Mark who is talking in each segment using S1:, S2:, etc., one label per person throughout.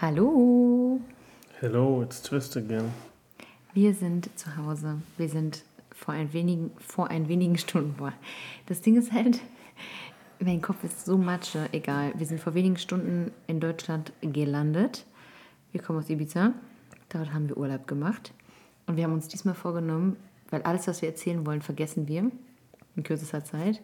S1: Hallo.
S2: Hello, it's Twist again.
S1: Wir sind zu Hause. Wir sind vor ein wenigen, vor ein wenigen Stunden. Boah. Das Ding ist halt, mein Kopf ist so matsche, egal. Wir sind vor wenigen Stunden in Deutschland gelandet. Wir kommen aus Ibiza. Dort haben wir Urlaub gemacht. Und wir haben uns diesmal vorgenommen, weil alles, was wir erzählen wollen, vergessen wir in kürzester Zeit.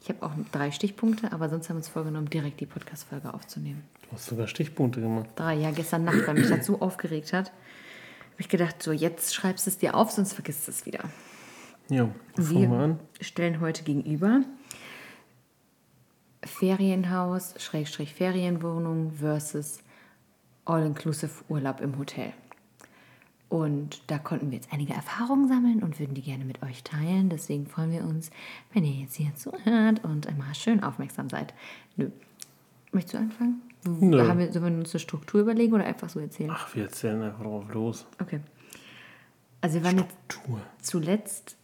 S1: Ich habe auch drei Stichpunkte, aber sonst haben wir uns vorgenommen, direkt die Podcast-Folge aufzunehmen.
S2: Du hast sogar Stichpunkte gemacht.
S1: Drei, ja, gestern Nacht, weil mich das so aufgeregt hat. Habe ich gedacht, so jetzt schreibst du es dir auf, sonst vergisst du es wieder.
S2: Ja, fangen wir an.
S1: stellen heute gegenüber Ferienhaus, Schrägstrich Ferienwohnung versus All-Inclusive Urlaub im Hotel. Und da konnten wir jetzt einige Erfahrungen sammeln und würden die gerne mit euch teilen. Deswegen freuen wir uns, wenn ihr jetzt hier zuhört und immer schön aufmerksam seid. Nö. Möchtest du anfangen?
S2: Nö.
S1: Haben wir, sollen wir uns eine Struktur überlegen oder einfach so erzählen?
S2: Ach, wir erzählen einfach drauf los.
S1: Okay. Also wir waren jetzt zuletzt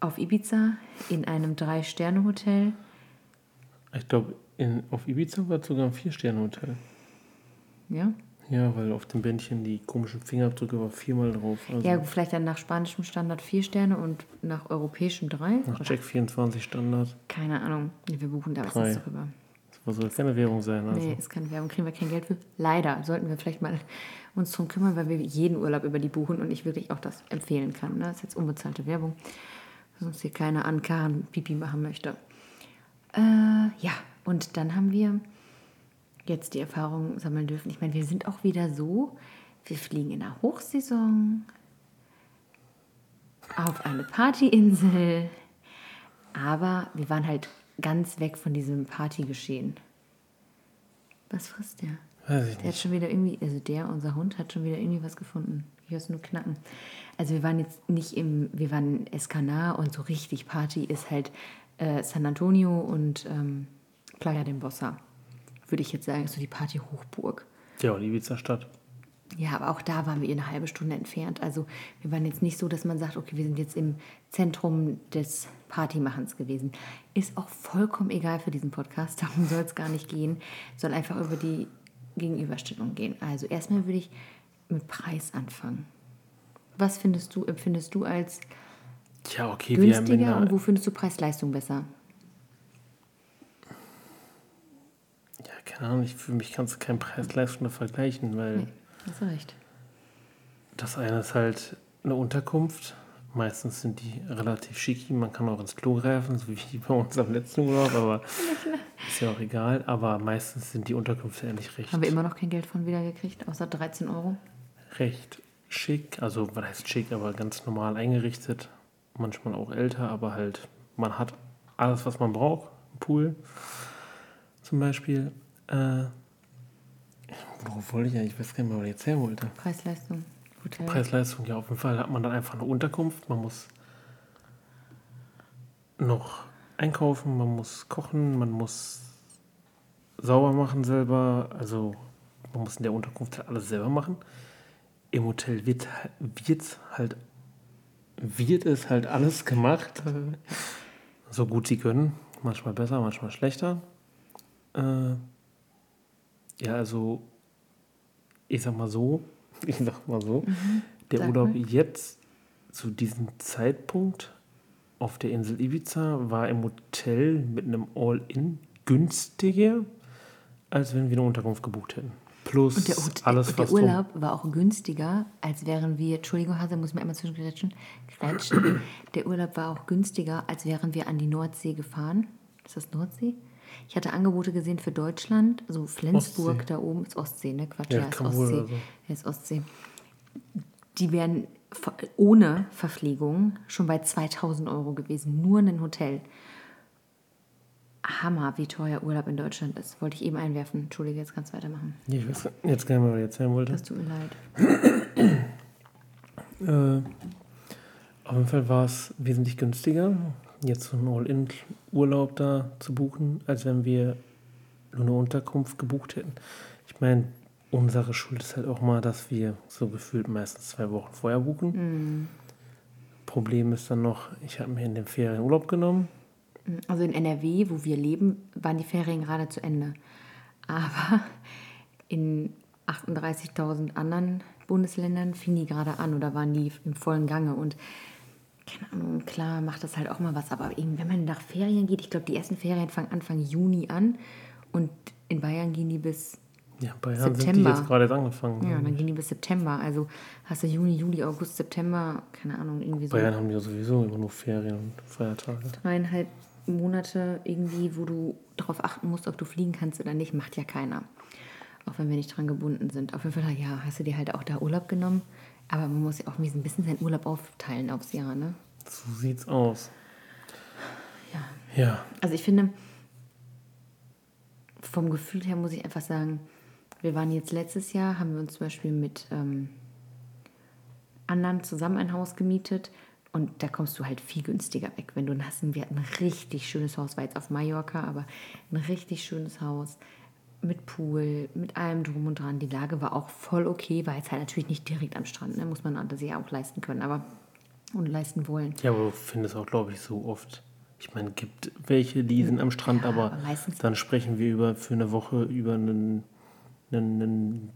S1: auf Ibiza in einem Drei-Sterne-Hotel.
S2: Ich glaube, auf Ibiza war es sogar ein Vier-Sterne-Hotel.
S1: Ja?
S2: Ja, weil auf dem Bändchen die komischen Fingerabdrücke war viermal drauf. Also
S1: Ja, vielleicht dann nach spanischem Standard vier Sterne und nach europäischem drei.
S2: nach? Check 24 Standard.
S1: Keine Ahnung. Wir buchen da meistens darüber.
S2: Das soll keine Währung sein. Also.
S1: Nee, ist keine Werbung, kriegen wir kein Geld für. Leider. Sollten wir vielleicht mal uns drum kümmern, weil wir jeden Urlaub über die buchen und ich wirklich auch das empfehlen kann. Ne? Das ist jetzt unbezahlte Werbung. Sonst hier keiner an Karen Pipi machen möchte. Äh, ja, und dann haben wir jetzt die Erfahrung sammeln dürfen. Ich meine, wir sind auch wieder so, wir fliegen in der Hochsaison auf eine Partyinsel, aber wir waren halt ganz weg von diesem Partygeschehen. Was frisst der?
S2: Weiß ich
S1: Der hat
S2: nicht.
S1: schon wieder irgendwie, also der, unser Hund, hat schon wieder irgendwie was gefunden. Ich höre es nur knacken. Also wir waren jetzt nicht im, wir waren in Escanar und so richtig Party ist halt äh, San Antonio und ähm, Playa del Bossa. Würde ich jetzt sagen, ist so die Party-Hochburg.
S2: Ja, und Ibiza-Stadt.
S1: Ja, aber auch da waren wir eine halbe Stunde entfernt. Also wir waren jetzt nicht so, dass man sagt, okay, wir sind jetzt im Zentrum des Partymachens gewesen. Ist auch vollkommen egal für diesen Podcast, darum soll es gar nicht gehen. Soll einfach über die Gegenüberstellung gehen. Also erstmal würde ich mit Preis anfangen. Was findest du, empfindest du als
S2: Ja, okay,
S1: günstiger und wo findest du Preis-Leistung besser?
S2: Ja, keine Ahnung, ich, für mich kannst du keinen Preis-Leistung vergleichen, weil
S1: Nee, hast du recht.
S2: das eine ist halt eine Unterkunft. Meistens sind die relativ schicki, man kann auch ins Klo greifen, so wie bei uns am letzten Urlaub, aber ist ja auch egal. Aber meistens sind die Unterkünfte ehrlich recht,
S1: Haben wir immer noch kein Geld von wieder gekriegt, außer 13 Euro?
S2: recht schick. Also, was heißt schick, aber ganz normal eingerichtet. Manchmal auch älter, aber halt, man hat alles, was man braucht. Ein Pool zum Beispiel. Äh, worauf wollte ich ja? Ich weiß gar nicht mehr, was ich erzählen wollte.
S1: Preis-Leistung, Hotel.
S2: Preis-Leistung, ja, auf jeden Fall hat man dann einfach eine Unterkunft. Man muss noch einkaufen, man muss kochen, man muss sauber machen selber. Also man muss in der Unterkunft halt alles selber machen. Im Hotel wird, wird halt wird es halt alles gemacht, so gut sie können. Manchmal besser, manchmal schlechter. Äh, ja, also ich sag mal so, ich sag mal so, der
S1: sag
S2: Urlaub
S1: mal.
S2: jetzt zu diesem Zeitpunkt auf der Insel Ibiza war im Hotel mit einem All-In günstiger, als wenn wir eine Unterkunft gebucht hätten. Plus
S1: Und der, Hot-
S2: alles,
S1: und der
S2: was drum-
S1: Urlaub war auch günstiger, als wären wir, Entschuldigung, Hase, muss mir einmal zwischengrätschen. Grätschen. Der Urlaub war auch günstiger, als wären wir an die Nordsee gefahren. Ist das Nordsee? Ich hatte Angebote gesehen für Deutschland, also Flensburg
S2: Ostsee.
S1: da oben, ist Ostsee, ne? Quatsch,
S2: Ja,
S1: ja, ist Ostsee.
S2: so.
S1: Ja, ist Ostsee. Die wären ohne Verpflegung schon bei 2000 Euro gewesen, nur ein Hotel. Hammer, wie teuer Urlaub in Deutschland ist. Wollte ich eben einwerfen. Entschuldige, jetzt kannst du weitermachen.
S2: Ich weiß jetzt gar nicht mehr, was ich erzählen wollte.
S1: Das tut mir leid.
S2: Äh, auf jeden Fall war es wesentlich günstiger, jetzt so einen All-In-Urlaub da zu buchen, als wenn wir nur eine Unterkunft gebucht hätten. Ich meine, unsere Schuld ist halt auch mal, dass wir so gefühlt meistens zwei Wochen vorher buchen. Problem ist dann noch, ich habe mir in den Ferien Urlaub genommen.
S1: Also in NRW, wo wir leben, waren die Ferien gerade zu Ende. Aber in 38.000 anderen Bundesländern fingen die gerade an oder waren die im vollen Gange und keine Ahnung, klar macht das halt auch mal was, aber eben, wenn man nach Ferien geht, ich glaube, die ersten Ferien fangen Anfang Juni an und in Bayern gehen die bis
S2: Ja, Bayern
S1: September.
S2: sind die jetzt gerade angefangen.
S1: ja, dann gehen die bis September. Also hast du Juni, Juli, August, September, keine Ahnung, irgendwie so
S2: Bayern haben ja sowieso immer nur Ferien und Feiertage.
S1: dreieinhalb Monate irgendwie, wo du darauf achten musst, ob du fliegen kannst oder nicht, macht ja keiner. Auch wenn wir nicht dran gebunden sind. Auf jeden Fall, ja, hast du dir halt auch da Urlaub genommen. Aber man muss ja auch ein bisschen seinen Urlaub aufteilen aufs Jahr, ne?
S2: So sieht's aus.
S1: Ja.
S2: Ja,
S1: Also ich finde, vom Gefühl her muss ich einfach sagen, wir waren jetzt letztes Jahr, haben wir uns zum Beispiel mit ähm, anderen zusammen ein Haus gemietet und da kommst du halt viel günstiger weg. Wenn du hast, wir hatten ein richtig schönes Haus, war jetzt auf Mallorca, aber ein richtig schönes Haus mit Pool, mit allem drum und dran. Die Lage war auch voll okay, war jetzt halt natürlich nicht direkt am Strand, ne? muss man das ja auch leisten können, aber und leisten wollen.
S2: ja, aber du findest auch, glaube ich, so oft. Ich meine, gibt welche, die sind am Strand, aber
S1: aber meistens-
S2: dann sprechen wir über für eine Woche über einen, einen, einen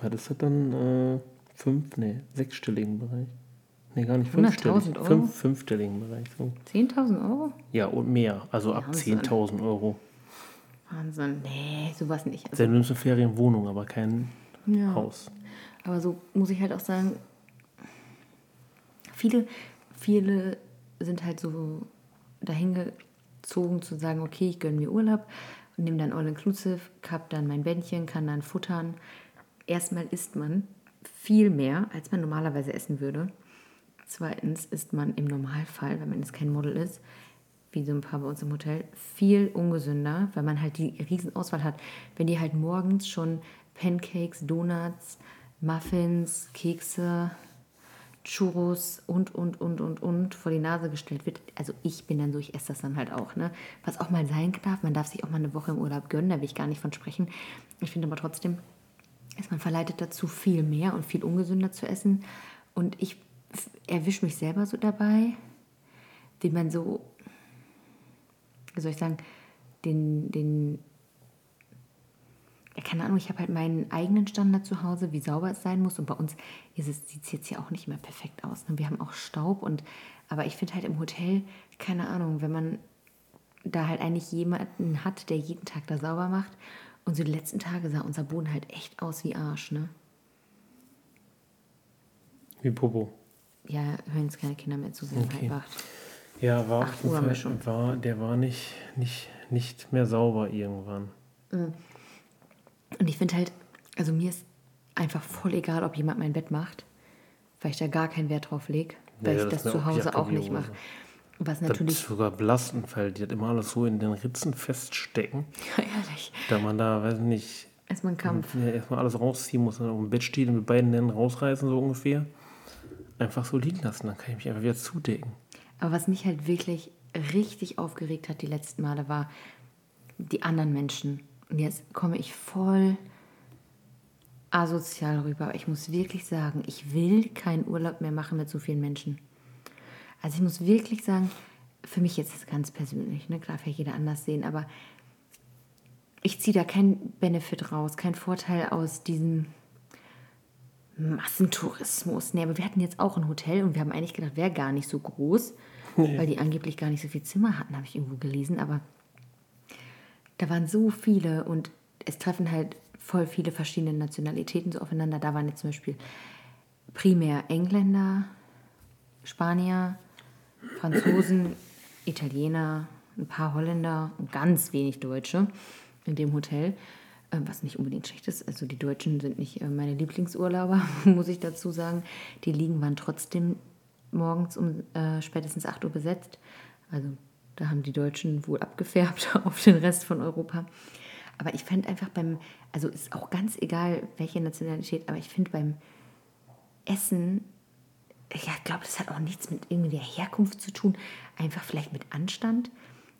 S2: was ist das dann? Äh, fünf, nee, sechsstelligen Bereich. Nee, gar nicht
S1: 100.000
S2: fünfstellig.
S1: Euro?
S2: Fünf, fünfstelligen Bereich. So.
S1: 10.000 Euro?
S2: Ja, und mehr. Also ab
S1: Wahnsinn.
S2: 10.000 Euro.
S1: Wahnsinn. Nee, sowas nicht. Also,
S2: Selbst nimmst du Ferienwohnung, aber kein
S1: ja.
S2: Haus.
S1: Aber so muss ich halt auch sagen, viele, viele sind halt so dahingezogen zu sagen, okay, ich gönne mir Urlaub und nehme dann All-Inclusive, hab dann mein Bändchen, kann dann futtern. Erstmal isst man viel mehr, als man normalerweise essen würde. Zweitens ist man im Normalfall, wenn man jetzt kein Model ist, wie so ein paar bei uns im Hotel, viel ungesünder, weil man halt die Riesenauswahl hat. Wenn die halt morgens schon Pancakes, Donuts, Muffins, Kekse, Churros und, und, und, und, und vor die Nase gestellt wird. Also ich bin dann so, ich esse das dann halt auch. Ne? Was auch mal sein darf, man darf sich auch mal eine Woche im Urlaub gönnen, da will ich gar nicht von sprechen. Ich finde aber trotzdem, ist man verleitet dazu, viel mehr und viel ungesünder zu essen. Und ich erwische mich selber so dabei, wie man so, wie soll ich sagen, den, den ja, keine Ahnung, ich habe halt meinen eigenen Standard zu Hause, wie sauber es sein muss. Und bei uns sieht es jetzt hier auch nicht mehr perfekt aus. Ne? Wir haben auch Staub und aber ich finde halt im Hotel, keine Ahnung, wenn man da halt eigentlich jemanden hat, der jeden Tag da sauber macht. Und so die letzten Tage sah unser Boden halt echt aus wie Arsch, ne?
S2: Wie Popo.
S1: Ja, hören jetzt keine Kinder mehr zu, sind
S2: Okay.
S1: halb acht.
S2: Ja, war,
S1: Acht
S2: auf jeden
S1: Uhr haben wir
S2: Fall-
S1: schon.
S2: war der war nicht, nicht, nicht mehr sauber irgendwann.
S1: Und ich finde halt, also mir ist einfach voll egal, ob jemand mein Bett macht, weil ich da gar keinen Wert drauf lege, weil
S2: Ja,
S1: ich
S2: das
S1: das zu Hause auch nicht mache. Was
S2: Das
S1: natürlich
S2: ist sogar belastend, weil die hat immer alles so in den Ritzen feststecken,
S1: ehrlich
S2: da man da, weiß nicht,
S1: erstmal ein Kampf.
S2: ja, erstmal alles rausziehen muss, dann auf dem Bett steht und mit beiden Händen rausreißen, so ungefähr. Einfach so liegen lassen, dann kann ich mich einfach wieder zudecken.
S1: Aber was mich halt wirklich richtig aufgeregt hat die letzten Male war die anderen Menschen. Und jetzt komme ich voll asozial rüber. Ich muss wirklich sagen, ich will keinen Urlaub mehr machen mit so vielen Menschen. Also ich muss wirklich sagen, für mich jetzt ganz persönlich, ne, klar, vielleicht jeder anders sehen, aber ich ziehe da keinen Benefit raus, keinen Vorteil aus diesem Massentourismus. Nee, aber wir hatten jetzt auch ein Hotel und wir haben eigentlich gedacht, wäre gar nicht so groß, weil die angeblich gar nicht so viel Zimmer hatten, habe ich irgendwo gelesen. Aber da waren so viele und es treffen halt voll viele verschiedene Nationalitäten so aufeinander. Da waren jetzt zum Beispiel primär Engländer, Spanier, Franzosen, Italiener, ein paar Holländer und ganz wenig Deutsche in dem Hotel, äh, was nicht unbedingt schlecht ist. Also die Deutschen sind nicht äh, meine Lieblingsurlauber, muss ich dazu sagen. Die Liegen waren trotzdem morgens um äh, spätestens 8 Uhr besetzt. Also da haben die Deutschen wohl abgefärbt auf den Rest von Europa. Aber ich fände einfach beim, also ist auch ganz egal, welche Nationalität, aber ich finde beim Essen, ja, ich glaube, das hat auch nichts mit irgendwie der Herkunft zu tun, einfach vielleicht mit Anstand.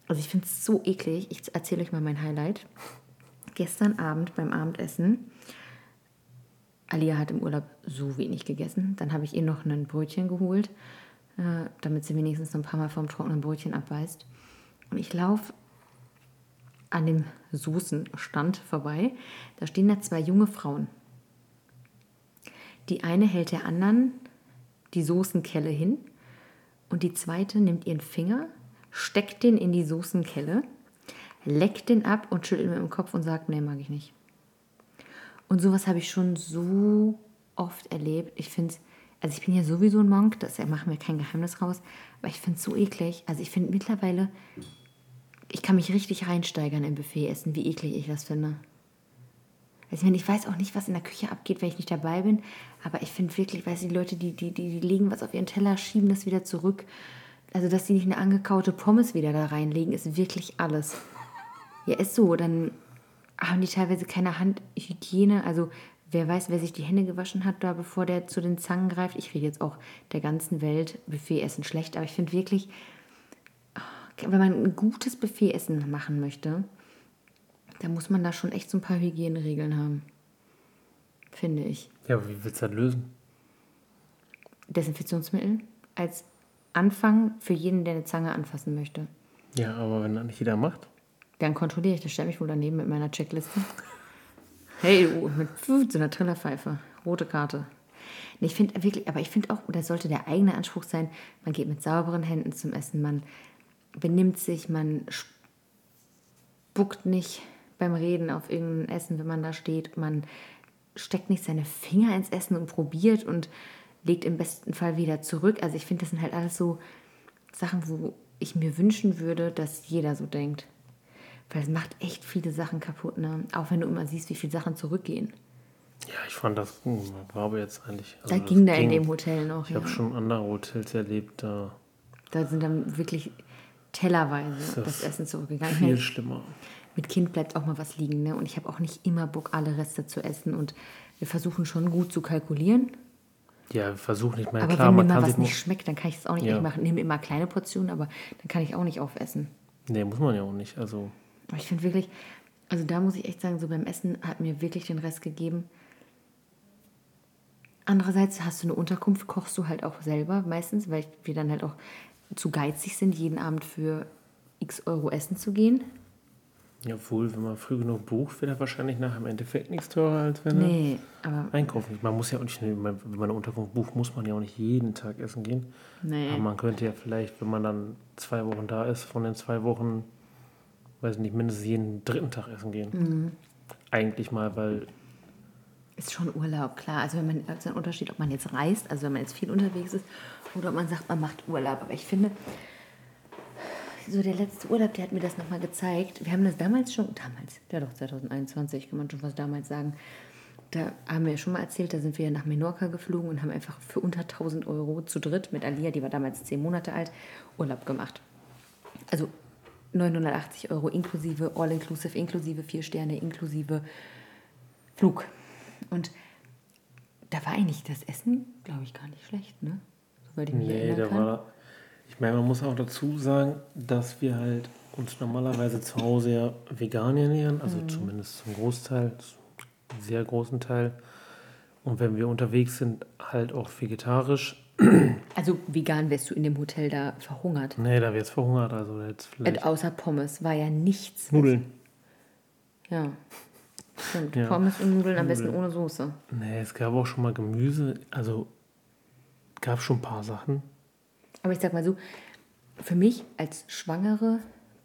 S1: Also ich finde es so eklig. Ich erzähle euch mal mein Highlight. Gestern Abend beim Abendessen, Alia hat im Urlaub so wenig gegessen. Dann habe ich ihr noch ein Brötchen geholt, äh, damit sie wenigstens noch ein paar Mal vom trockenen Brötchen abbeißt. Und ich laufe an dem Soßenstand vorbei. Da stehen da zwei junge Frauen. Die eine hält der anderen die Soßenkelle hin und die zweite nimmt ihren Finger, steckt den in die Soßenkelle, leckt den ab und schüttelt mit dem Kopf und sagt, nee, mag ich nicht. Und sowas habe ich schon so oft erlebt. Ich finde also ich bin ja sowieso ein Monk, das machen wir kein Geheimnis raus, aber ich finde es so eklig. Also ich finde mittlerweile, ich kann mich richtig reinsteigern im Buffet-Essen, wie eklig ich das finde. Also ich, meine, ich weiß auch nicht, was in der Küche abgeht, wenn ich nicht dabei bin, aber ich finde wirklich, weißt du, die Leute, die, die, die, die legen was auf ihren Teller, schieben das wieder zurück. Also, dass sie nicht eine angekaute Pommes wieder da reinlegen, ist wirklich alles. Ja, ist so. Dann haben die teilweise keine Handhygiene. Also, wer weiß, wer sich die Hände gewaschen hat, da bevor der zu den Zangen greift. Ich rede jetzt auch der ganzen Welt Buffet-Essen schlecht, aber ich finde wirklich, wenn man ein gutes Buffet-Essen machen möchte, da muss man da schon echt so ein paar Hygieneregeln haben. Finde ich.
S2: Ja, aber wie willst du das lösen?
S1: Desinfektionsmittel als Anfang für jeden, der eine Zange anfassen möchte.
S2: Ja, aber wenn das nicht jeder macht.
S1: Dann kontrolliere ich, das stelle mich wohl daneben mit meiner Checkliste. Hey, du, mit so einer Trillerpfeife. Rote Karte. Nee, ich finde wirklich, aber ich finde auch, oder sollte der eigene Anspruch sein, man geht mit sauberen Händen zum Essen, man benimmt sich, man spuckt nicht beim Reden auf irgendein Essen, wenn man da steht. Man steckt nicht seine Finger ins Essen und probiert und legt im besten Fall wieder zurück. Also ich finde, das sind halt alles so Sachen, wo ich mir wünschen würde, dass jeder so denkt. Weil es macht echt viele Sachen kaputt, ne? Auch wenn du immer siehst, wie viele Sachen zurückgehen.
S2: Ja, ich fand das hm, war aber jetzt eigentlich.
S1: Also da ging da in dem Hotel noch.
S2: Ich ja. habe schon andere Hotels erlebt, da.
S1: Da sind dann wirklich tellerweise das, das Essen zurückgegangen.
S2: Viel schlimmer
S1: mit Kind bleibt auch mal was liegen. Ne? Und ich habe auch nicht immer Bock, alle Reste zu essen. Und wir versuchen schon gut zu kalkulieren.
S2: Ja, wir versuchen nicht mal
S1: aber
S2: klar.
S1: wenn mir mal was nicht schmeckt, dann kann ich es auch nicht ja. machen. Nehme immer kleine Portionen, aber dann kann ich auch nicht aufessen.
S2: Nee, muss man ja auch nicht. Also.
S1: Aber ich finde wirklich, also da muss ich echt sagen, so beim Essen hat mir wirklich den Rest gegeben. Andererseits hast du eine Unterkunft, kochst du halt auch selber meistens, weil wir dann halt auch zu geizig sind, jeden Abend für x Euro essen zu gehen.
S2: Ja, obwohl, wenn man früh genug bucht, wird er wahrscheinlich nachher im Endeffekt nichts teurer, als wenn
S1: nee,
S2: er einkaufen Man muss ja auch nicht, wenn man eine Unterkunft bucht, muss man ja auch nicht jeden Tag essen gehen. Nee. Aber man könnte ja vielleicht, wenn man dann zwei Wochen da ist, von den zwei Wochen, weiß nicht, mindestens jeden dritten Tag essen gehen. Mhm. Eigentlich mal, weil.
S1: Ist schon Urlaub, klar. Also wenn man, ist ein Unterschied, ob man jetzt reist, also wenn man jetzt viel unterwegs ist, oder ob man sagt, man macht Urlaub. Aber ich finde, so der letzte Urlaub, der hat mir das nochmal gezeigt. Wir haben das damals schon, damals, ja doch, 2021, kann man schon was damals sagen. Da haben wir ja schon mal erzählt, da sind wir nach Menorca geflogen und haben einfach für unter 1000 Euro zu dritt mit Alia, die war damals zehn Monate alt, Urlaub gemacht. Also 980 Euro inklusive All-Inclusive, inklusive vier Sterne, inklusive Flug. Und da war eigentlich das Essen, glaube ich, gar nicht schlecht, ne?
S2: Soweit ich mich nee, erinnern kann. War, ich meine, man muss auch dazu sagen, dass wir halt uns normalerweise zu Hause ja vegan ernähren, also mhm. zumindest zum Großteil, zum sehr großen Teil. Und wenn wir unterwegs sind, halt auch vegetarisch.
S1: Also vegan wärst du in dem Hotel da verhungert?
S2: Nee, da wärst verhungert. Also jetzt
S1: vielleicht äh, Außer Pommes war ja nichts.
S2: Nudeln.
S1: Ja. Stimmt. Ja. Pommes und Nudeln am besten ohne Soße.
S2: Nee, es gab auch schon mal Gemüse. Also gab schon ein paar Sachen.
S1: Aber ich sag mal so, für mich als Schwangere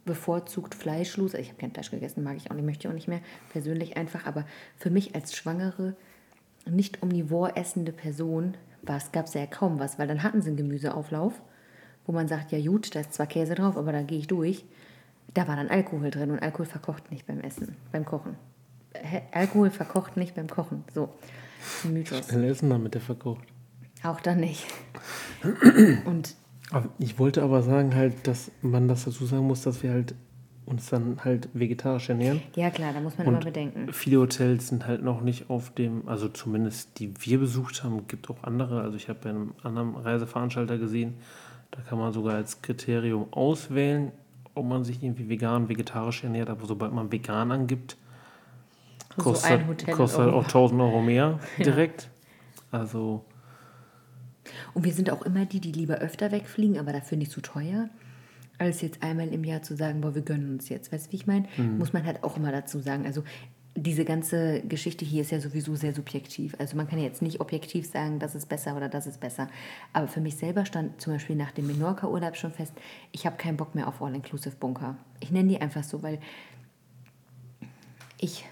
S1: bevorzugt fleischlos, also ich habe kein Fleisch gegessen, mag ich auch nicht, möchte ich auch nicht mehr, persönlich einfach, aber für mich als Schwangere, nicht omnivor essende Person, gab es ja kaum was, weil dann hatten sie einen Gemüseauflauf, wo man sagt, ja gut, da ist zwar Käse drauf, aber da gehe ich durch. Da war dann Alkohol drin und Alkohol verkocht nicht beim Essen, beim Kochen. Alkohol verkocht nicht beim Kochen. So,
S2: Mythos. Schnell essen damit, der verkocht.
S1: Auch dann nicht. Und
S2: ich wollte aber sagen halt, dass man das dazu sagen muss, dass wir halt uns dann halt vegetarisch ernähren.
S1: Ja klar, da muss man und immer bedenken.
S2: Viele Hotels sind halt noch nicht auf dem, also zumindest die wir besucht haben, gibt auch andere. Also ich habe bei einem anderen Reiseveranstalter gesehen, da kann man sogar als Kriterium auswählen, ob man sich irgendwie vegan, vegetarisch ernährt. Aber sobald man vegan angibt, kostet, so kostet halt auch 1000 Euro mehr direkt. Ja. Also
S1: und wir sind auch immer die, die lieber öfter wegfliegen, aber dafür nicht zu teuer, als jetzt einmal im Jahr zu sagen, boah, wir gönnen uns jetzt. Weißt du, wie ich meine? Mhm. Muss man halt auch immer dazu sagen. Also diese ganze Geschichte hier ist ja sowieso sehr subjektiv. Also man kann jetzt nicht objektiv sagen, das ist besser oder das ist besser. Aber für mich selber stand zum Beispiel nach dem Menorca-Urlaub schon fest, ich habe keinen Bock mehr auf All-Inclusive-Bunker. Ich nenne die einfach so, weil ich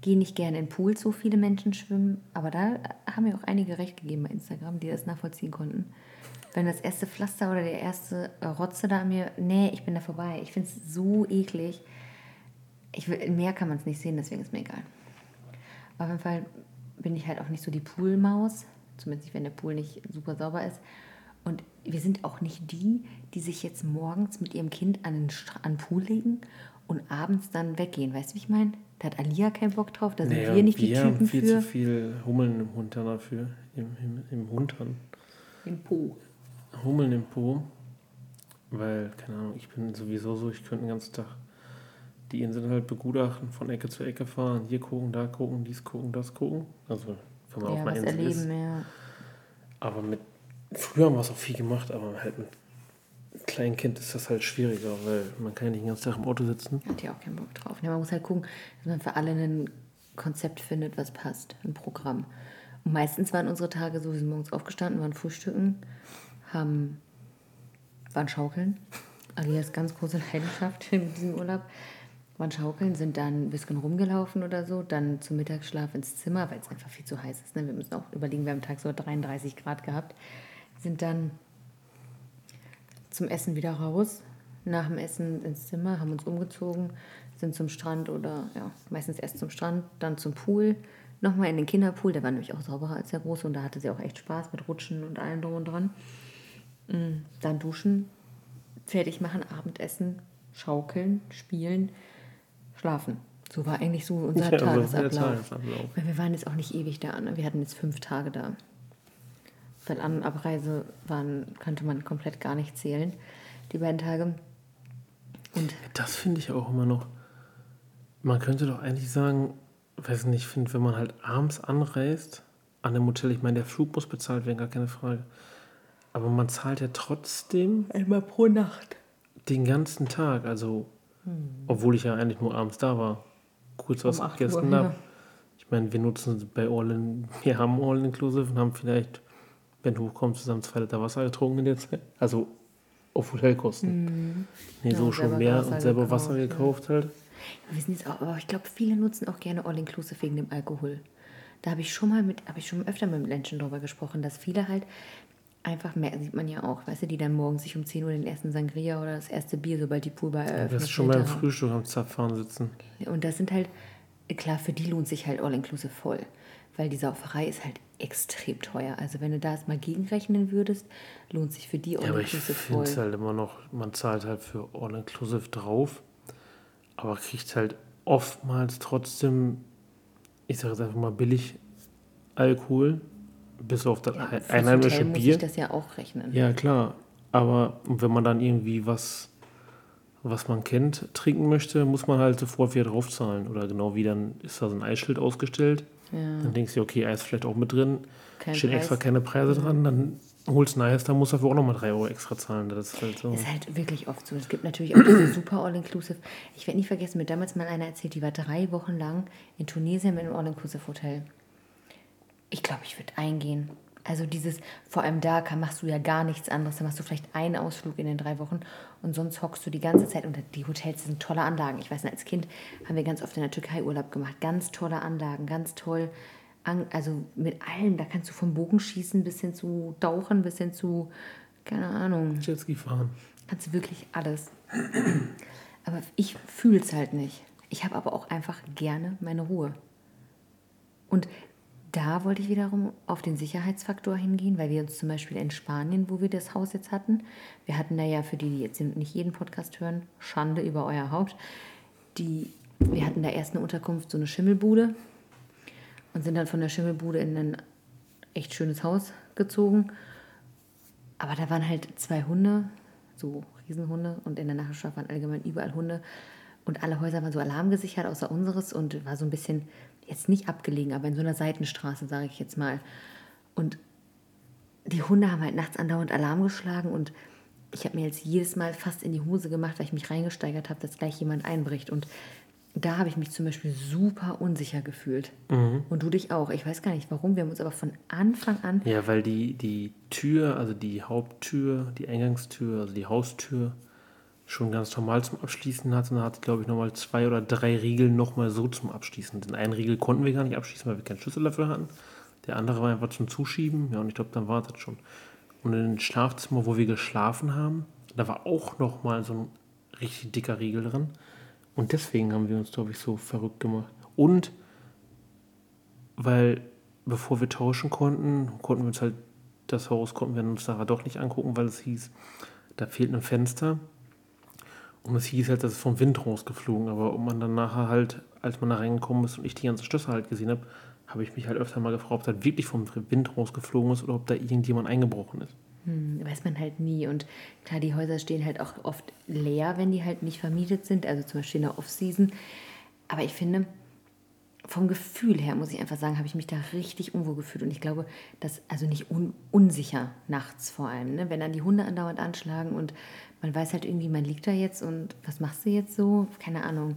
S1: gehe nicht gerne in Pools, so viele Menschen schwimmen. Aber da haben mir auch einige recht gegeben bei Instagram, die das nachvollziehen konnten. Wenn das erste Pflaster oder der erste Rotze da an mir, nee, ich bin da vorbei. Ich finde es so eklig ich will, mehr kann man es nicht sehen, deswegen ist mir egal. Auf jeden Fall bin ich halt auch nicht so die Poolmaus, zumindest nicht, wenn der Pool nicht super sauber ist. Und wir sind auch nicht die, die sich jetzt morgens mit ihrem Kind an den, an den Pool legen und abends dann weggehen. Weißt du, wie ich meine? Da hat Alia keinen Bock drauf, da sind naja, wir nicht
S2: wir die Typen haben viel für. zu viel Hummeln im Hintern dafür. Im, im, im Hintern.
S1: Im Po.
S2: Hummeln im Po. Weil, keine Ahnung, ich bin sowieso so, ich könnte den ganzen Tag die Inseln halt begutachten, von Ecke zu Ecke fahren, hier gucken, da gucken, dies gucken, das gucken. Also wenn man ja, auf einer Insel erleben, ist. Ja. Aber mit früher haben wir es auch viel gemacht, aber halt mit kleinen Kind ist das halt schwieriger, weil man kann ja nicht den ganzen Tag im Auto sitzen.
S1: Hat ja auch keinen Bock drauf. Ja, man muss halt gucken, dass man für alle ein Konzept findet, was passt, ein Programm. Und meistens waren unsere Tage so, wir sind morgens aufgestanden, waren frühstücken, haben, waren schaukeln. Alias ganz große Leidenschaft in diesem Urlaub waren schaukeln, sind dann ein bisschen rumgelaufen oder so, dann zum Mittagsschlaf ins Zimmer, weil es einfach viel zu heiß ist. Ne? Wir müssen auch überlegen, wir haben Tag so 33 Grad gehabt. Sind dann zum Essen wieder raus, nach dem Essen ins Zimmer, haben uns umgezogen, sind zum Strand oder ja, meistens erst zum Strand, dann zum Pool, nochmal in den Kinderpool, der war nämlich auch sauberer als der große und da hatte sie auch echt Spaß mit Rutschen und allem drum und dran. Mm, dann duschen, fertig machen, Abendessen, schaukeln, spielen, schlafen. So war eigentlich so unser ja, Tagesablauf. Weil wir waren jetzt auch nicht ewig da. Ne? Wir hatten jetzt fünf Tage da. Weil An- Abreise waren, konnte man komplett gar nicht zählen, die beiden Tage.
S2: Und das finde ich auch immer noch. Man könnte doch eigentlich sagen, weiß nicht, ich finde, wenn man halt abends anreist an dem Hotel, ich meine, der Flug muss bezahlt werden, gar keine Frage. Aber man zahlt ja trotzdem.
S1: Einmal pro Nacht.
S2: Den ganzen Tag. Also hm. Obwohl ich ja eigentlich nur abends da war. Kurz was um gegessen habe. Ich meine, wir nutzen bei All in, wir haben All Inclusive und haben vielleicht, wenn du hochkommst, zusammen zwei Liter Wasser getrunken in der Zeit. Also auf Hotelkosten. Mhm. Nee, ja, so schon mehr Wasser und selber gekauft, Wasser gekauft ja. halt.
S1: Wir wissen jetzt auch, aber ich glaube, viele nutzen auch gerne All Inclusive wegen dem Alkohol. Da habe ich schon mal mit, habe ich schon öfter mit Menschen drüber gesprochen, dass viele halt einfach mehr, sieht man ja auch, weißt du, die dann morgens sich um 10 Uhr den ersten Sangria oder das erste Bier, sobald die Poolbar eröffnet.
S2: Ja, das ist schon beim Frühstück am Zapfhahn sitzen.
S1: Und das sind halt, klar, für die lohnt sich halt All-Inclusive voll. Weil die Sauferei ist halt extrem teuer. Also wenn du da mal gegenrechnen würdest, lohnt sich für die
S2: All-Inclusive voll. Ja, aber ich finde es halt immer noch, man zahlt halt für All-Inclusive drauf, aber kriegt halt oftmals trotzdem, ich sage jetzt einfach mal billig Alkohol bis auf das ja, einheimische Bier. muss ich
S1: das ja auch rechnen.
S2: Ja, klar. Aber wenn man dann irgendwie was, was man kennt, trinken möchte, muss man halt sofort wieder draufzahlen. Oder genau wie dann ist da so ein Eisschild ausgestellt. Ja. Dann denkst du, okay, Eis vielleicht auch mit drin. Kein Steht Preis. extra keine Preise dran. Dann holst du ein Eis, dann musst du dafür auch nochmal 3 Euro extra zahlen. Das ist halt so.
S1: Ist halt wirklich oft so. Es gibt natürlich auch diese super All-Inclusive. Ich werde nie vergessen, mir damals mal einer erzählt, die war drei Wochen lang in Tunesien mit einem All-Inclusive-Hotel. Ich glaube, ich würde eingehen. Also dieses, vor allem da kann, machst du ja gar nichts anderes. Da machst du vielleicht einen Ausflug in den drei Wochen und sonst hockst du die ganze Zeit. Und die Hotels sind tolle Anlagen. Ich weiß nicht, als Kind haben wir ganz oft in der Türkei Urlaub gemacht. Ganz tolle Anlagen, ganz toll. Also mit allem, da kannst du vom Bogenschießen bis hin zu Tauchen, bis hin zu, keine Ahnung.
S2: Jetski fahren.
S1: Kannst du wirklich alles. Aber ich fühle es halt nicht. Ich habe aber auch einfach gerne meine Ruhe. Und da wollte ich wiederum auf den Sicherheitsfaktor hingehen, weil wir uns zum Beispiel in Spanien, wo wir das Haus jetzt hatten, wir hatten da ja für die, die jetzt nicht jeden Podcast hören, Schande über euer Haupt, die, wir hatten da erst eine Unterkunft, so eine Schimmelbude und sind dann von der Schimmelbude in ein echt schönes Haus gezogen. Aber da waren halt zwei Hunde, so Riesenhunde und in der Nachbarschaft waren allgemein überall Hunde und alle Häuser waren so alarmgesichert, außer unseres und war so ein bisschen jetzt nicht abgelegen, aber in so einer Seitenstraße, sage ich jetzt mal. Und die Hunde haben halt nachts andauernd Alarm geschlagen und ich habe mir jetzt jedes Mal fast in die Hose gemacht, weil ich mich reingesteigert habe, dass gleich jemand einbricht. Und da habe ich mich zum Beispiel super unsicher gefühlt.
S2: Mhm.
S1: Und du dich auch. Ich weiß gar nicht warum. Wir haben uns aber von Anfang an.
S2: Ja, weil die, die Tür, also die Haupttür, die Eingangstür, also die Haustür, schon ganz normal zum Abschließen hat. Und da hatte, glaube ich, nochmal zwei oder drei Riegel nochmal so zum Abschließen. Den einen Riegel konnten wir gar nicht abschließen, weil wir keinen Schlüssel dafür hatten. Der andere war einfach zum Zuschieben. Ja, und ich glaube, dann war das schon. Und in dem Schlafzimmer, wo wir geschlafen haben, da war auch nochmal so ein richtig dicker Riegel drin. Und deswegen haben wir uns, glaube ich, so verrückt gemacht. Und weil bevor wir tauschen konnten, konnten wir uns halt das Haus konnten wir uns nachher doch nicht angucken, weil es hieß, da fehlt ein Fenster. Und es hieß halt, dass es vom Wind rausgeflogen. Aber ob man dann nachher halt, als man da reingekommen ist und ich die ganze Schlösser halt gesehen habe, habe ich mich halt öfter mal gefragt, ob das wirklich vom Wind rausgeflogen ist oder ob da irgendjemand eingebrochen ist.
S1: Hm, weiß man halt nie. Und klar, die Häuser stehen halt auch oft leer, wenn die halt nicht vermietet sind, also zum Beispiel in der Off-Season. Aber ich finde, vom Gefühl her, muss ich einfach sagen, habe ich mich da richtig unwohl gefühlt. Und ich glaube, dass, also nicht un, unsicher nachts vor allem, ne? wenn dann die Hunde andauernd anschlagen und man weiß halt irgendwie, man liegt da jetzt und was machst du jetzt so? Keine Ahnung.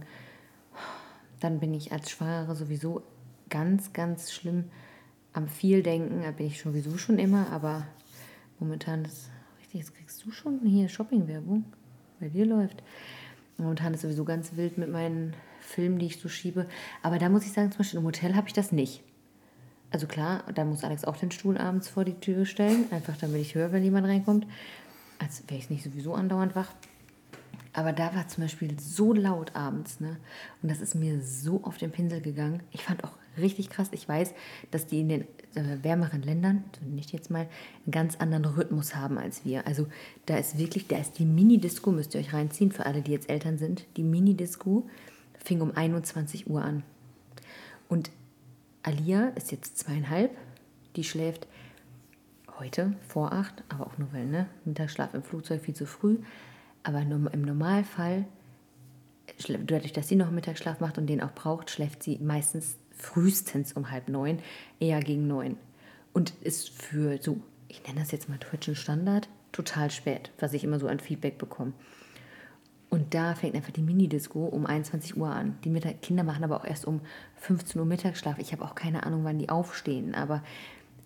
S1: Dann bin ich als Schwangere sowieso ganz, ganz schlimm am viel denken. Da bin ich sowieso schon immer, aber momentan ist richtig, jetzt kriegst du schon hier Shopping-Werbung. Bei dir läuft. Momentan ist sowieso ganz wild mit meinen Filmen, die ich so schiebe. Aber da muss ich sagen, zum Beispiel im Hotel habe ich das nicht. Also klar, da muss Alex auch den Stuhl abends vor die Tür stellen, einfach damit ich höre, wenn jemand reinkommt. Als wäre ich nicht sowieso andauernd wach. Aber da war zum Beispiel so laut abends, ne? Und das ist mir so auf den Pinsel gegangen. Ich fand auch richtig krass. Ich weiß, dass die in den äh, wärmeren Ländern, nicht jetzt mal, einen ganz anderen Rhythmus haben als wir. Also da ist wirklich, da ist die Mini-Disco, müsst ihr euch reinziehen, für alle, die jetzt Eltern sind. Die Mini-Disco fing um 21 Uhr an. Und Alia ist jetzt zweieinhalb. Die schläft heute vor acht, aber auch nur weil, ne? Mittagsschlaf im Flugzeug viel zu früh. Aber im Normalfall, dadurch, dass sie noch Mittagsschlaf macht und den auch braucht, schläft sie meistens frühestens um halb neun, eher gegen neun. Und ist für so, ich nenne das jetzt mal deutschen Standard, total spät, was ich immer so an Feedback bekomme. Und da fängt einfach die Mini-Disco um 21 Uhr an. Die Mittag Kinder machen aber auch erst um 15 Uhr Mittagsschlaf. Ich habe auch keine Ahnung, wann die aufstehen, aber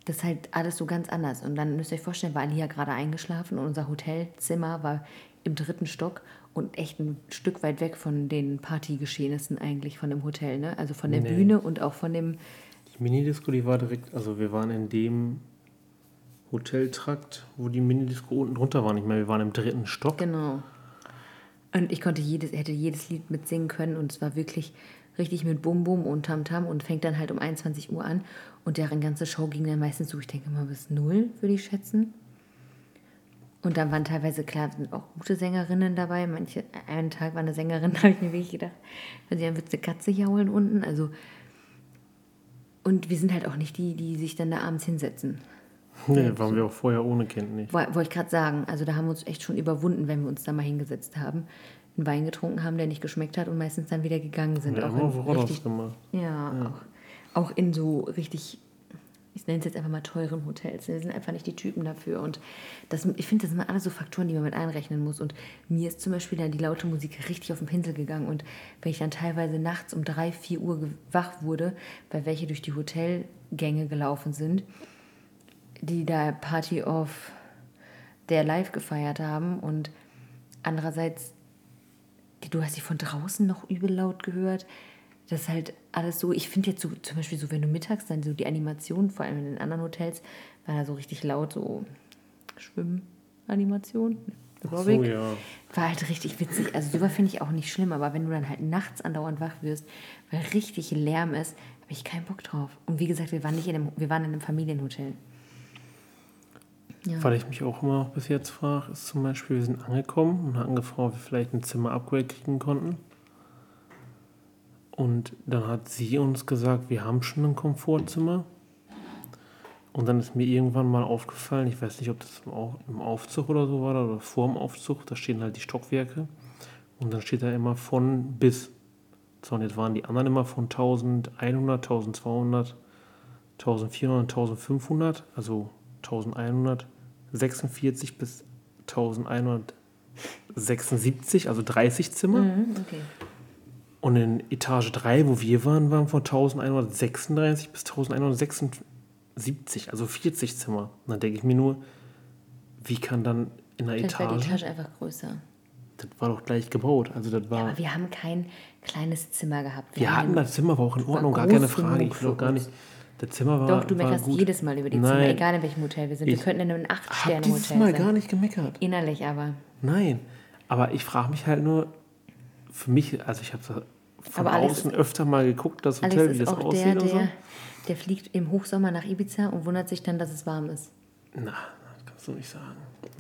S1: das ist halt alles so ganz anders. Und dann müsst ihr euch vorstellen, war Alia gerade eingeschlafen und unser Hotelzimmer war im dritten Stock und echt ein Stück weit weg von den Partygeschehnissen eigentlich von dem Hotel, ne? Also von der nee. Bühne und auch von dem.
S2: Die Minidisco, die war direkt, also wir waren in dem Hoteltrakt, wo die Minidisco unten drunter war, nicht mehr. Wir waren im dritten Stock.
S1: Genau. Und ich konnte jedes, hätte jedes Lied mitsingen können und es war wirklich richtig mit Bum Bum und Tam Tam und fängt dann halt um 21 Uhr an und deren ganze Show ging dann meistens so, ich denke mal bis null, würde ich schätzen. Und dann waren teilweise, klar, sind auch gute Sängerinnen dabei. Manche, einen Tag war eine Sängerin, da habe ich mir wirklich gedacht, also dann wird eine Katze jaulen unten. Also, und wir sind halt auch nicht die, die sich dann da abends hinsetzen.
S2: Nee, waren wir auch vorher ohne Kind nicht.
S1: Wollte ich gerade sagen. Also da haben wir uns echt schon überwunden, wenn wir uns da mal hingesetzt haben, einen Wein getrunken haben, der nicht geschmeckt hat und meistens dann wieder gegangen sind.
S2: Ja,
S1: auch
S2: immer in richtig, gemacht.
S1: Ja, ja. Auch, auch in so richtig ich nenne es jetzt einfach mal teuren Hotels. Wir sind einfach nicht die Typen dafür. Und das, ich finde, das sind alles so Faktoren, die man mit einrechnen muss. Und mir ist zum Beispiel dann die laute Musik richtig auf den Pinsel gegangen. Und wenn ich dann teilweise nachts um drei, vier Uhr wach wurde, weil welche durch die Hotelgänge gelaufen sind, die da Party of der live gefeiert haben und andererseits, du hast sie von draußen noch übel laut gehört das ist halt alles so, ich finde jetzt so, zum Beispiel so, wenn du mittags dann so die Animation, vor allem in den anderen Hotels, war da so richtig laut, so Schwimmanimation. So, ja. War halt richtig witzig. Also sowas finde ich auch nicht schlimm, aber wenn du dann halt nachts andauernd wach wirst, weil richtig Lärm ist, habe ich keinen Bock drauf. Und wie gesagt, wir waren nicht in einem, wir waren in einem Familienhotel.
S2: Ja. Weil ich mich auch immer noch bis jetzt frage, ist zum Beispiel, wir sind angekommen und hatten gefragt, ob wir vielleicht ein Zimmer-Upgrade kriegen konnten. Und dann hat sie uns gesagt, wir haben schon ein Komfortzimmer. Und dann ist mir irgendwann mal aufgefallen, ich weiß nicht, ob das im Aufzug oder so war oder vor dem Aufzug, da stehen halt die Stockwerke. Und dann steht da immer von bis. So, und jetzt waren die anderen immer von 1100, 1200, 1400, 1500, also 1146 bis 1176, also 30 Zimmer.
S1: Mhm, okay.
S2: Und in Etage 3, wo wir waren, waren von 1136 bis 1176, also 40 Zimmer. Und dann denke ich mir nur, wie kann dann in der
S1: Vielleicht war die
S2: Etage.
S1: Etage einfach größer.
S2: Das war doch gleich gebaut. Also das war.
S1: Aber wir haben kein kleines Zimmer gehabt.
S2: wir hatten
S1: haben
S2: das Zimmer war auch in Ordnung, gar keine Frage. Ich will auch gar nicht. Das Zimmer war.
S1: Doch, du meckerst
S2: gut.
S1: jedes Mal über die Zimmer,
S2: Nein.
S1: egal in welchem Hotel wir sind. wir
S2: Ich
S1: könnten in einem
S2: Hab
S1: Acht-Sterne-Hotel
S2: dieses Mal
S1: sein.
S2: gar nicht gemeckert.
S1: Innerlich aber.
S2: Nein. Aber ich frage mich halt nur, für mich, also ich habe von
S1: Aber Alex
S2: außen öfter mal geguckt, das
S1: Alex
S2: Hotel, wie
S1: ist
S2: das aussieht
S1: der,
S2: und so.
S1: der, der fliegt im Hochsommer nach Ibiza und wundert sich dann, dass es warm ist.
S2: Na, das kannst du nicht sagen.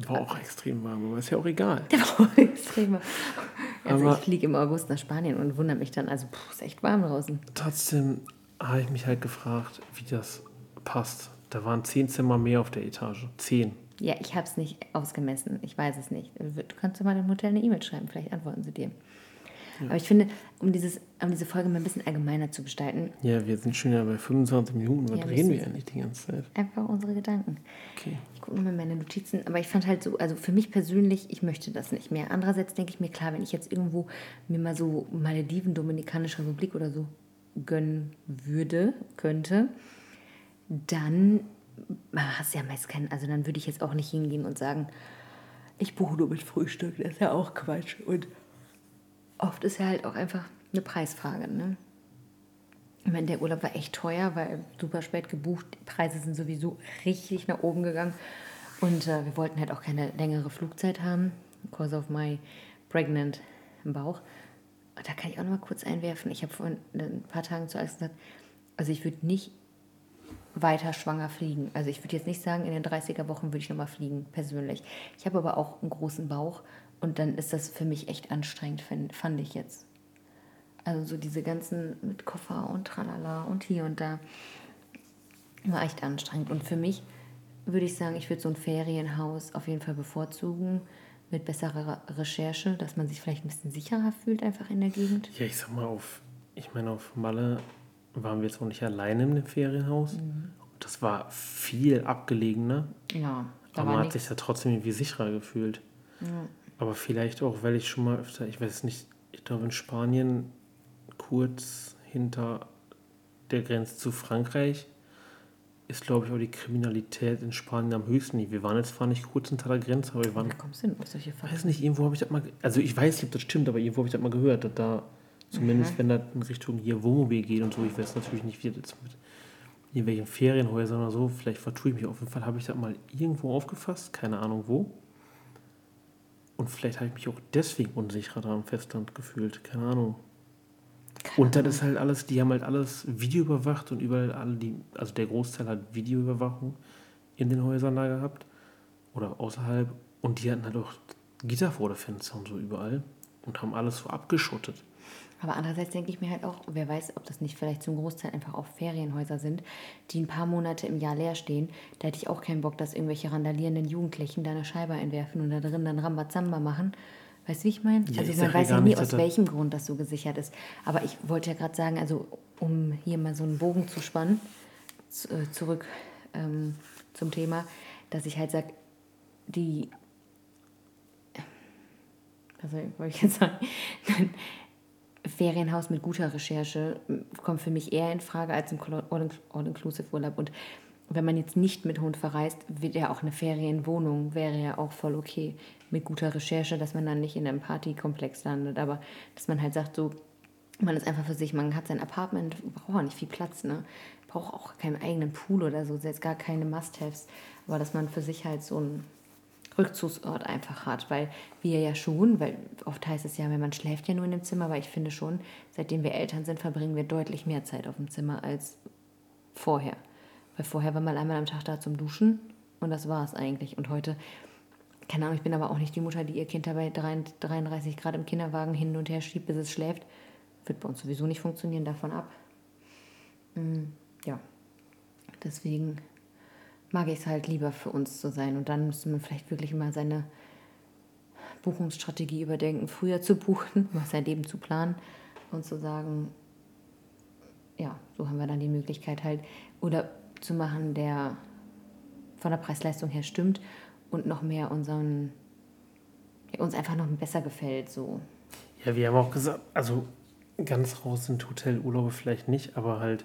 S2: War auch extrem warm, aber ist ja auch egal.
S1: Der war auch extrem. Also
S2: Aber-
S1: ich fliege im August nach Spanien und wundere mich dann, also puh, ist echt warm draußen.
S2: Trotzdem habe ich mich halt gefragt, wie das passt. Da waren zehn Zimmer mehr auf der Etage. Zehn.
S1: Ja, ich habe es nicht ausgemessen. Ich weiß es nicht. Du kannst doch mal dem Hotel eine E-Mail schreiben. Vielleicht antworten sie dir. Aber ich finde, um, dieses, um diese Folge mal ein bisschen allgemeiner zu gestalten,
S2: Ja, wir sind schon ja bei 25 Minuten. Was
S1: Ja,
S2: reden wir eigentlich die ganze Zeit?
S1: einfach unsere Gedanken.
S2: Okay.
S1: Ich gucke nochmal meine Notizen, aber ich fand halt so, also für mich persönlich, ich möchte das nicht mehr. Andererseits denke ich mir, klar, wenn ich jetzt irgendwo mir mal so Malediven, Dominikanische Republik oder so gönnen würde, könnte, dann hast ja meist keinen, also dann würde ich jetzt auch nicht hingehen und sagen, ich buche nur mit Frühstück, das ist ja auch Quatsch. Und oft ist ja halt auch einfach eine Preisfrage, ne? Ich meine, der Urlaub war echt teuer, weil super spät gebucht. Die Preise sind sowieso richtig nach oben gegangen. Und äh, wir wollten halt auch keine längere Flugzeit haben. Because of my pregnant Bauch. Und da kann ich auch noch mal kurz einwerfen. Ich habe vor ein paar Tagen zu Alex gesagt, also ich würde nicht weiter schwanger fliegen. Also ich würde jetzt nicht sagen, in den 30er Wochen würde ich nochmal fliegen, persönlich. Ich habe aber auch einen großen Bauch und dann ist das für mich echt anstrengend, fand ich jetzt. Also so diese ganzen mit Koffer und tralala und hier und da war echt anstrengend. Und für mich würde ich sagen, ich würde so ein Ferienhaus auf jeden Fall bevorzugen mit besserer Recherche, dass man sich vielleicht ein bisschen sicherer fühlt einfach in der Gegend.
S2: Ja, ich sag mal, auf, ich meine, auf Malle waren wir jetzt auch nicht alleine in dem Ferienhaus.
S1: Mhm.
S2: Das war viel abgelegener.
S1: Ja, da
S2: Aber man hat
S1: nichts.
S2: sich ja trotzdem irgendwie sicherer gefühlt. Aber vielleicht auch, weil ich schon mal öfter, ich weiß nicht, ich glaube in Spanien kurz hinter der Grenze zu Frankreich ist, glaube ich, auch die Kriminalität in Spanien am höchsten. Wir waren jetzt zwar nicht kurz hinter der Grenze, aber wir waren
S1: Wie kommst du denn auf solche
S2: Ich
S1: Fakten?
S2: weiß nicht, irgendwo habe ich das mal, also ich weiß nicht, ob das stimmt, aber irgendwo habe ich das mal gehört, dass da, zumindest wenn das in Richtung hier Wohnmobil geht und so, ich weiß natürlich nicht, wie das jetzt mit irgendwelchen Ferienhäusern oder so, vielleicht vertue ich mich, auf jeden Fall habe ich das mal irgendwo aufgefasst, keine Ahnung wo. Und vielleicht habe ich mich auch deswegen unsicherer da am Festland gefühlt, keine Ahnung. Und das ist halt alles, die haben halt alles Video überwacht und überall alle die, also der Großteil hat Videoüberwachung in den Häusern da gehabt oder außerhalb und die hatten halt auch Gitter vor der Fenster und so überall und haben alles so abgeschottet.
S1: Aber andererseits denke ich mir halt auch, wer weiß, ob das nicht vielleicht zum Großteil einfach auch Ferienhäuser sind, die ein paar Monate im Jahr leer stehen. Da hätte ich auch keinen Bock, dass irgendwelche randalierenden Jugendlichen da eine Scheibe einwerfen und da drin dann Rambazamba machen. Weißt du, wie ich meine?
S2: Ja,
S1: also
S2: ich
S1: man weiß ja nie, aus welchem Grund das so gesichert ist. Aber ich wollte ja gerade sagen, also um hier mal so einen Bogen zu spannen, äh, zurück ähm, zum Thema, dass ich halt sage, die was wollte ich jetzt sagen? Ferienhaus mit guter Recherche m, kommt für mich eher in Frage als All- All-Inclusive-Urlaub. Und wenn man jetzt nicht mit Hund verreist, wird ja auch eine Ferienwohnung, wäre ja auch voll okay mit guter Recherche, dass man dann nicht in einem Partykomplex landet. Aber dass man halt sagt, so, man ist einfach für sich, man hat sein Apartment, braucht auch nicht viel Platz, ne? Braucht auch keinen eigenen Pool oder so, jetzt gar keine Must-Haves. Aber dass man für sich halt so einen Rückzugsort einfach hat, weil wir ja schon, weil oft heißt es ja, wenn man schläft ja nur in dem Zimmer, aber ich finde schon, seitdem wir Eltern sind, verbringen wir deutlich mehr Zeit auf dem Zimmer als vorher. Weil vorher war man einmal am Tag da zum Duschen und das war es eigentlich. Und heute, keine Ahnung, ich bin aber auch nicht die Mutter, die ihr Kind dabei 33 Grad im Kinderwagen hin und her schiebt, bis es schläft. Wird bei uns sowieso nicht funktionieren, davon ab. Mm, Ja, deswegen mag ich es halt lieber für uns zu sein. Und dann müsste man vielleicht wirklich mal seine Buchungsstrategie überdenken, früher zu buchen, sein Leben zu planen und zu sagen, ja, so haben wir dann die Möglichkeit halt, oder zu machen, der von der Preis-Leistung her stimmt und noch mehr unseren, uns einfach noch besser gefällt, so.
S2: Ja, wir haben auch gesagt, also ganz raus sind Hotelurlaube vielleicht nicht, aber halt,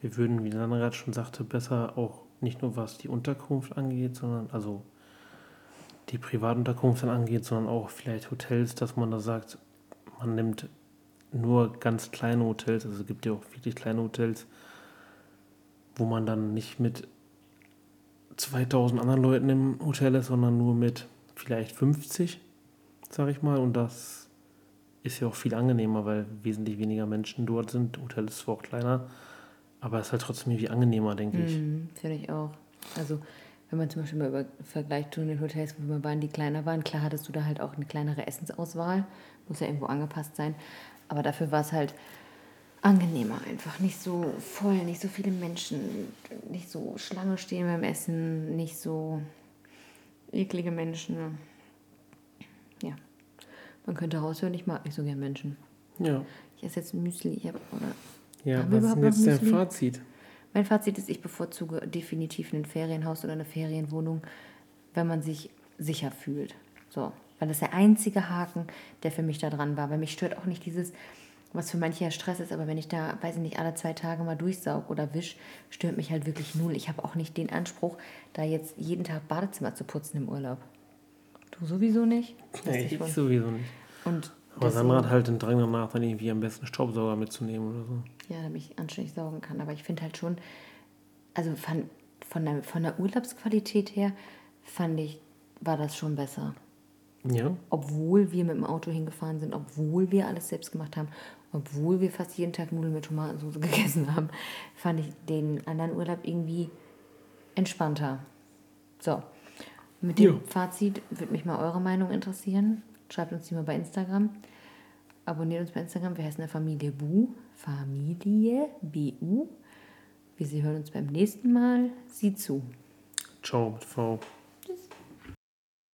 S2: wir würden, wie Landrat schon sagte, besser auch nicht nur was die Unterkunft angeht, sondern also die Privatunterkunft dann angeht, sondern auch vielleicht Hotels, dass man da sagt, man nimmt nur ganz kleine Hotels, also es gibt ja auch wirklich kleine Hotels, wo man dann nicht mit 2000 anderen Leuten im Hotel ist, sondern nur mit vielleicht 50, sag ich mal. Und das ist ja auch viel angenehmer, weil wesentlich weniger Menschen dort sind. Hotel ist zwar auch kleiner, aber es ist halt trotzdem irgendwie angenehmer, denke ich.
S1: Mhm, Finde ich auch. Also wenn man zum Beispiel mal über Vergleich zu den Hotels, wo wir waren, die kleiner waren, klar hattest du da halt auch eine kleinere Essensauswahl, muss ja irgendwo angepasst sein, aber dafür war es halt angenehmer einfach, nicht so voll, nicht so viele Menschen, nicht so Schlange stehen beim Essen, nicht so eklige Menschen. Ja, man könnte raushören, ich mag nicht so gern Menschen.
S2: Ja.
S1: Ich esse jetzt Müsli, ich hab, oder
S2: Ja, was ist denn jetzt dein? Fazit?
S1: Mein Fazit ist, ich bevorzuge definitiv ein Ferienhaus oder eine Ferienwohnung, wenn man sich sicher fühlt. So, weil das der einzige Haken, der für mich da dran war. Weil mich stört auch nicht dieses, was für manche ja Stress ist, aber wenn ich da, weiß ich nicht, alle zwei Tage mal durchsaug oder wisch, stört mich halt wirklich null. Ich habe auch nicht den Anspruch, da jetzt jeden Tag Badezimmer zu putzen im Urlaub. Du sowieso nicht?
S2: Nee, ich
S1: von-
S2: sowieso nicht.
S1: Und
S2: Aber Sandra hat halt den Drang danach, dann irgendwie am besten Staubsauger mitzunehmen oder so.
S1: Ja, damit ich anständig saugen kann. Aber ich finde halt schon, also von, von, der, von der Urlaubsqualität her, fand ich, war das schon besser.
S2: Ja,
S1: Obwohl wir mit dem Auto hingefahren sind, obwohl wir alles selbst gemacht haben, obwohl wir fast jeden Tag Nudeln mit Tomatensauce gegessen haben, fand ich den anderen Urlaub irgendwie entspannter. So, mit dem
S2: Ja.
S1: Fazit würde mich mal eure Meinung interessieren. Schreibt uns die mal bei Instagram. Abonniert uns bei Instagram. Wir heißen der Familie Bu. Familie BU. Wir hören uns beim nächsten Mal. Sieh zu.
S2: ciao mit V.